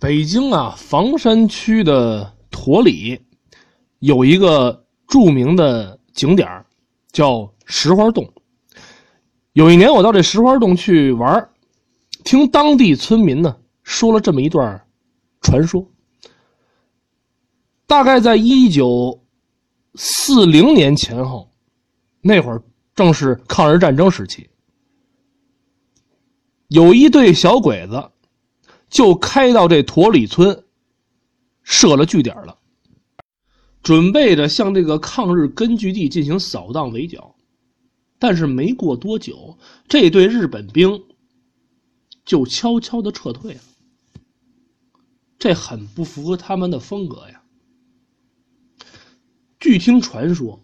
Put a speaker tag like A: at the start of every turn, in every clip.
A: 北京啊，房山区的驼里有一个著名的景点叫石花洞。有一年，我到这石花洞去玩听当地村民呢说了这么一段传说。大概在一九四零年前后，那会儿正是抗日战争时期，有一对小鬼子。就开到这驼里村，设了据点了，准备着向这个抗日根据地进行扫荡围剿。但是没过多久，这队日本兵就悄悄的撤退了。这很不符合他们的风格呀。据听传说，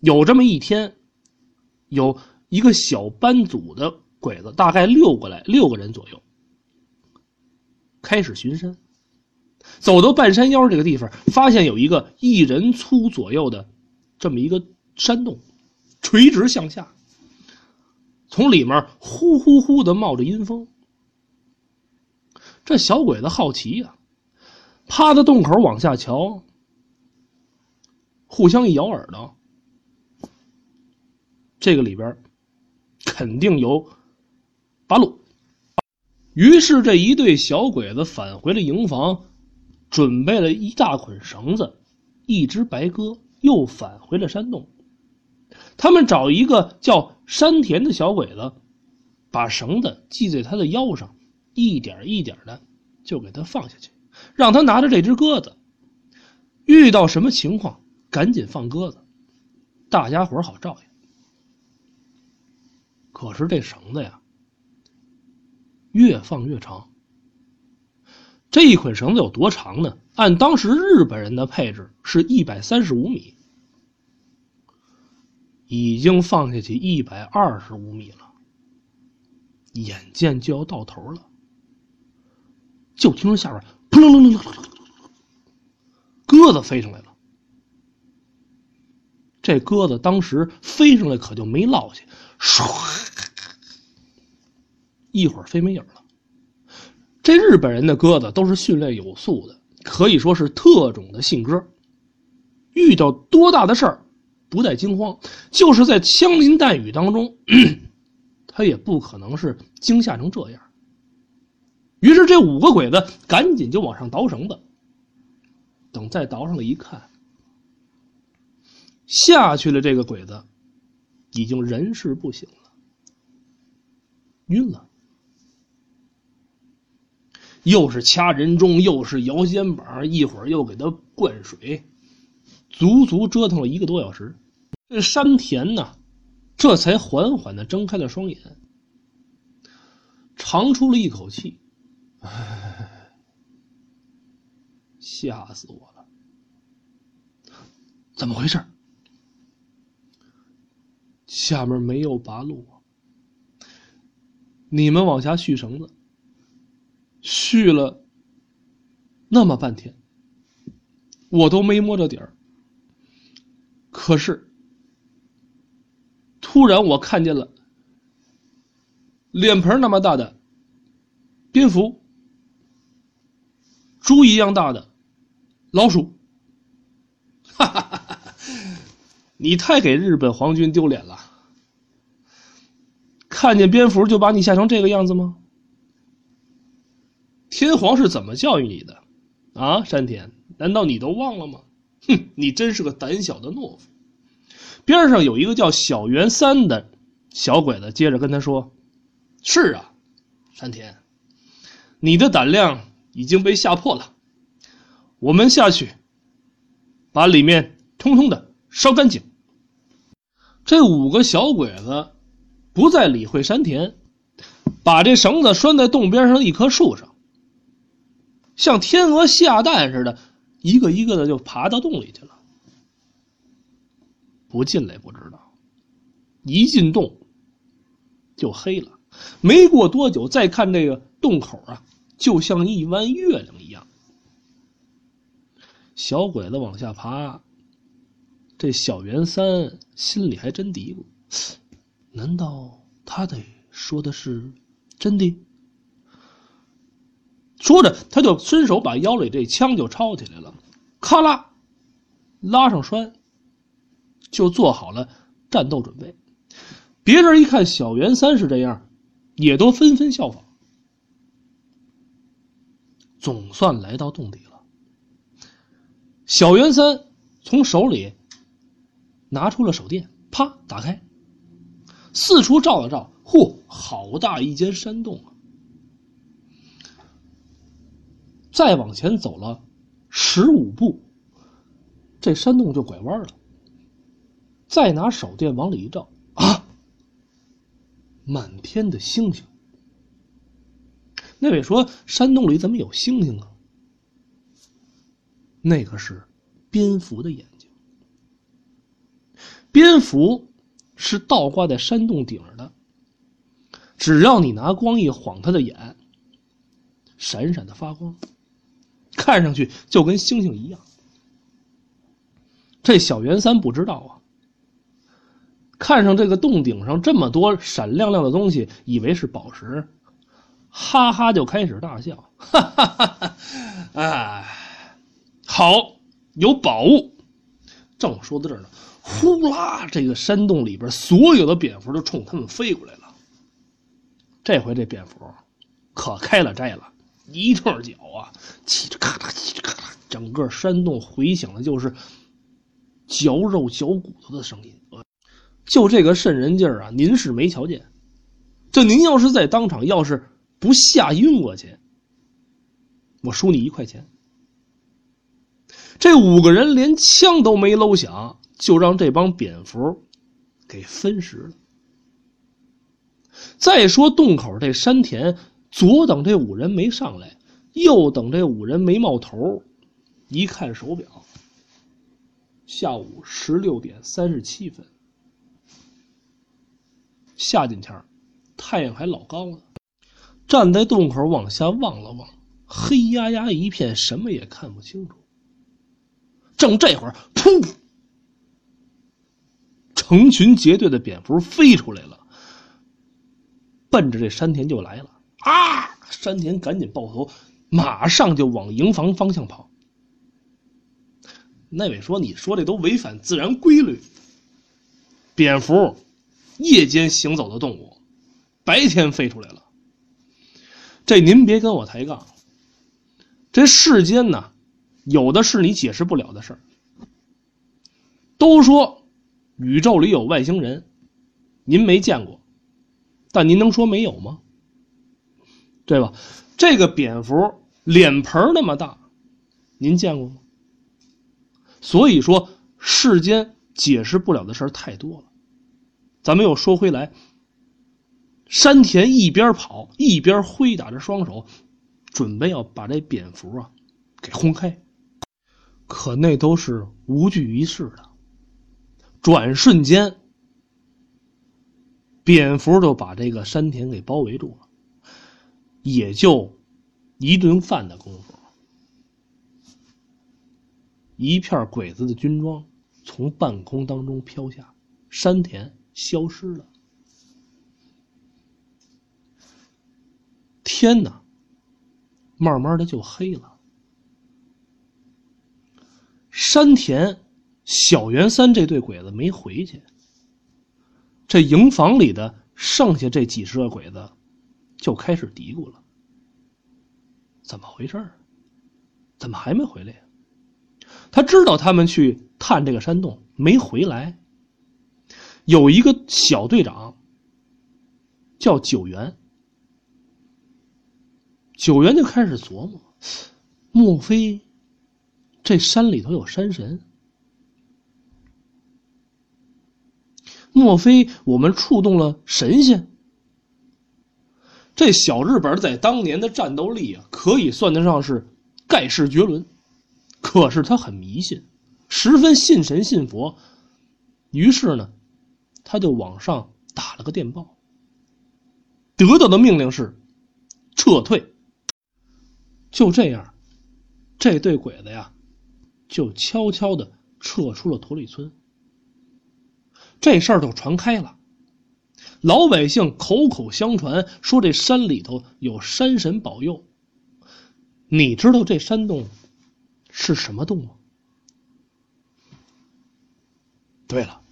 A: 有这么一天，有一个小班组的鬼子，大概六个来六个人左右。开始巡山，走到半山腰这个地方，发现有一个一人粗左右的这么一个山洞，垂直向下，从里面呼呼呼的冒着阴风。这小鬼子好奇呀，趴在洞口往下瞧，互相一咬耳朵，这个里边肯定有八路。于是，这一对小鬼子返回了营房，准备了一大捆绳子，一只白鸽，又返回了山洞。他们找一个叫山田的小鬼子，把绳子系在他的腰上，一点一点的就给他放下去，让他拿着这只鸽子，遇到什么情况赶紧放鸽子，大家伙好照应。可是这绳子呀。越放越长。这一捆绳子有多长呢？按当时日本人的配置，是一百三十五米，已经放下去一百二十五米了，眼见就要到头了。就听着下边扑棱棱棱棱棱，鸽子飞上来了。这鸽子当时飞上来可就没落下，唰。一会儿飞没影了。这日本人的鸽子都是训练有素的，可以说是特种的信鸽。遇到多大的事儿，不带惊慌，就是在枪林弹雨当中，他也不可能是惊吓成这样。于是这五个鬼子赶紧就往上倒绳子。等再倒上来一看，下去了，这个鬼子已经人事不省了，晕了。又是掐人中，又是摇肩膀，一会儿又给他灌水，足足折腾了一个多小时。这山田呢，这才缓缓的睁开了双眼，长出了一口气：“唉，吓死我了！怎么回事？下面没有八路啊！你们往下续绳子。”续了那么半天，我都没摸着底儿。可是，突然我看见了脸盆那么大的蝙蝠，猪一样大的老鼠。哈哈哈哈！你太给日本皇军丢脸了！看见蝙蝠就把你吓成这个样子吗？天皇是怎么教育你的，啊，山田？难道你都忘了吗？哼，你真是个胆小的懦夫！边上有一个叫小圆三的小鬼子，接着跟他说：“是啊，山田，你的胆量已经被吓破了。我们下去，把里面通通的烧干净。”这五个小鬼子不再理会山田，把这绳子拴在洞边上的一棵树上。像天鹅下蛋似的，一个一个的就爬到洞里去了。不进来不知道，一进洞就黑了。没过多久，再看这个洞口啊，就像一弯月亮一样。小鬼子往下爬，这小圆三心里还真嘀咕：难道他得说的是真的？说着，他就伸手把腰里这枪就抄起来了，咔啦，拉上栓，就做好了战斗准备。别人一看小袁三是这样，也都纷纷效仿。总算来到洞底了。小袁三从手里拿出了手电，啪打开，四处照了照，嚯，好大一间山洞啊！再往前走了十五步，这山洞就拐弯了。再拿手电往里一照，啊，满天的星星。那位说：“山洞里怎么有星星啊？”那个是蝙蝠的眼睛。蝙蝠是倒挂在山洞顶上的，只要你拿光一晃它的眼，闪闪的发光。看上去就跟星星一样。这小袁三不知道啊，看上这个洞顶上这么多闪亮亮的东西，以为是宝石，哈哈就开始大笑，哈哈哈哈！哎，好，有宝物。正说到这儿呢，呼啦，这个山洞里边所有的蝙蝠都冲他们飞过来了。这回这蝙蝠可开了斋了。一串脚啊，叽里咔啦，叽里咔啦，整个山洞回响的就是嚼肉嚼骨头的声音。就这个瘆人劲儿啊，您是没瞧见。这您要是在当场，要是不吓晕过去，我输你一块钱。这五个人连枪都没搂响，就让这帮蝙蝠给分食了。再说洞口这山田。左等这五人没上来，右等这五人没冒头。一看手表，下午十六点三十七分。夏天天太阳还老高呢。站在洞口往下望了望，黑压压一片，什么也看不清楚。正这会儿，噗！成群结队的蝙蝠飞出来了，奔着这山田就来了。啊！山田赶紧抱头，马上就往营房方向跑。那位说：“你说这都违反自然规律。蝙蝠，夜间行走的动物，白天飞出来了。这您别跟我抬杠。这世间呢，有的是你解释不了的事儿。都说宇宙里有外星人，您没见过，但您能说没有吗？”对吧？这个蝙蝠脸盆那么大，您见过吗？所以说，世间解释不了的事儿太多了。咱们又说回来，山田一边跑一边挥打着双手，准备要把这蝙蝠啊给轰开。可那都是无济于事的。转瞬间，蝙蝠就把这个山田给包围住了。也就一顿饭的功夫，一片鬼子的军装从半空当中飘下，山田消失了。天哪，慢慢的就黑了。山田、小袁三这对鬼子没回去，这营房里的剩下这几十个鬼子。就开始嘀咕了：“怎么回事怎么还没回来呀？”他知道他们去探这个山洞没回来。有一个小队长叫九元，九元就开始琢磨：莫非这山里头有山神？莫非我们触动了神仙？这小日本在当年的战斗力啊，可以算得上是盖世绝伦。可是他很迷信，十分信神信佛。于是呢，他就往上打了个电报，得到的命令是撤退。就这样，这对鬼子呀，就悄悄的撤出了驼里村。这事儿就传开了。老百姓口口相传说这山里头有山神保佑，你知道这山洞是什么洞吗？对了，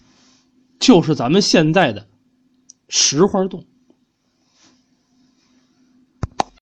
A: 就是咱们现在的石花洞。